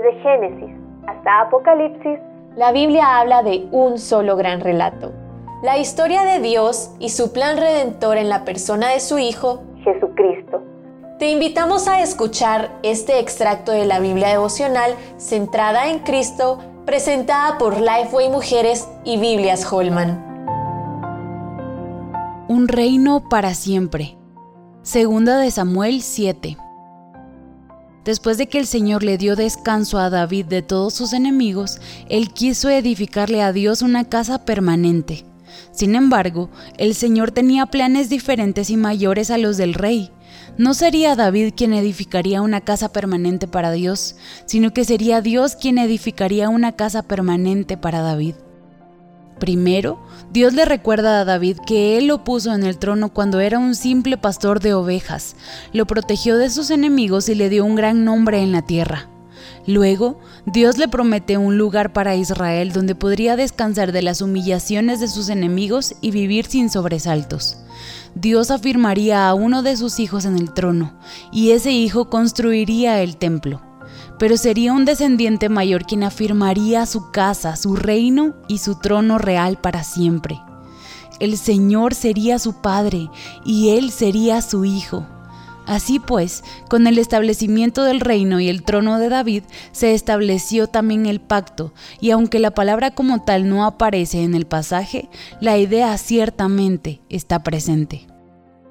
Desde Génesis hasta Apocalipsis, la Biblia habla de un solo gran relato. La historia de Dios y su plan redentor en la persona de su Hijo, Jesucristo. Te invitamos a escuchar este extracto de la Biblia devocional centrada en Cristo, presentada por Lifeway Mujeres y Biblias Holman. Un reino para siempre. Segunda de Samuel 7. Después de que el Señor le dio descanso a David de todos sus enemigos, él quiso edificarle a Dios una casa permanente. Sin embargo, el Señor tenía planes diferentes y mayores a los del rey. No sería David quien edificaría una casa permanente para Dios, sino que sería Dios quien edificaría una casa permanente para David. Primero, Dios le recuerda a David que Él lo puso en el trono cuando era un simple pastor de ovejas, lo protegió de sus enemigos y le dio un gran nombre en la tierra. Luego, Dios le promete un lugar para Israel donde podría descansar de las humillaciones de sus enemigos y vivir sin sobresaltos. Dios afirmaría a uno de sus hijos en el trono, y ese hijo construiría el templo pero sería un descendiente mayor quien afirmaría su casa, su reino y su trono real para siempre. El Señor sería su Padre y Él sería su Hijo. Así pues, con el establecimiento del reino y el trono de David, se estableció también el pacto, y aunque la palabra como tal no aparece en el pasaje, la idea ciertamente está presente.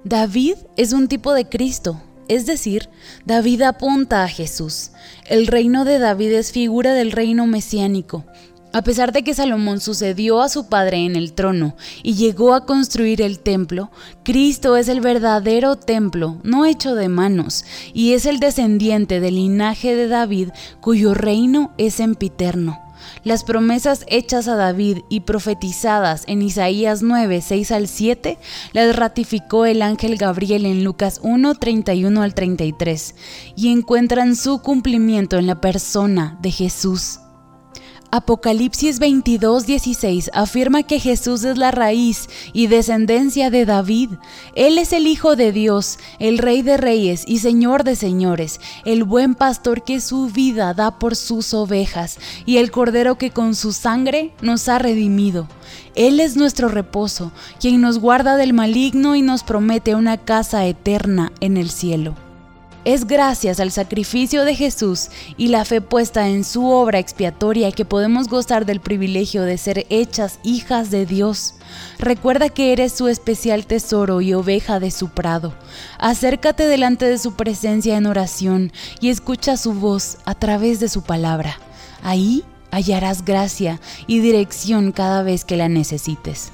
David es un tipo de Cristo, es decir, David apunta a Jesús. El reino de David es figura del reino mesiánico. A pesar de que Salomón sucedió a su padre en el trono y llegó a construir el templo, Cristo es el verdadero templo, no hecho de manos, y es el descendiente del linaje de David cuyo reino es sempiterno. Las promesas hechas a David y profetizadas en Isaías 9, 6 al 7 las ratificó el ángel Gabriel en Lucas 1, 31 al 33 y encuentran su cumplimiento en la persona de Jesús. Apocalipsis 22, 16 afirma que Jesús es la raíz y descendencia de David. Él es el Hijo de Dios, el Rey de Reyes y Señor de Señores, el buen pastor que su vida da por sus ovejas y el Cordero que con su sangre nos ha redimido. Él es nuestro reposo, quien nos guarda del maligno y nos promete una casa eterna en el cielo. Es gracias al sacrificio de Jesús y la fe puesta en su obra expiatoria que podemos gozar del privilegio de ser hechas hijas de Dios. Recuerda que eres su especial tesoro y oveja de su prado. Acércate delante de su presencia en oración y escucha su voz a través de su palabra. Ahí hallarás gracia y dirección cada vez que la necesites.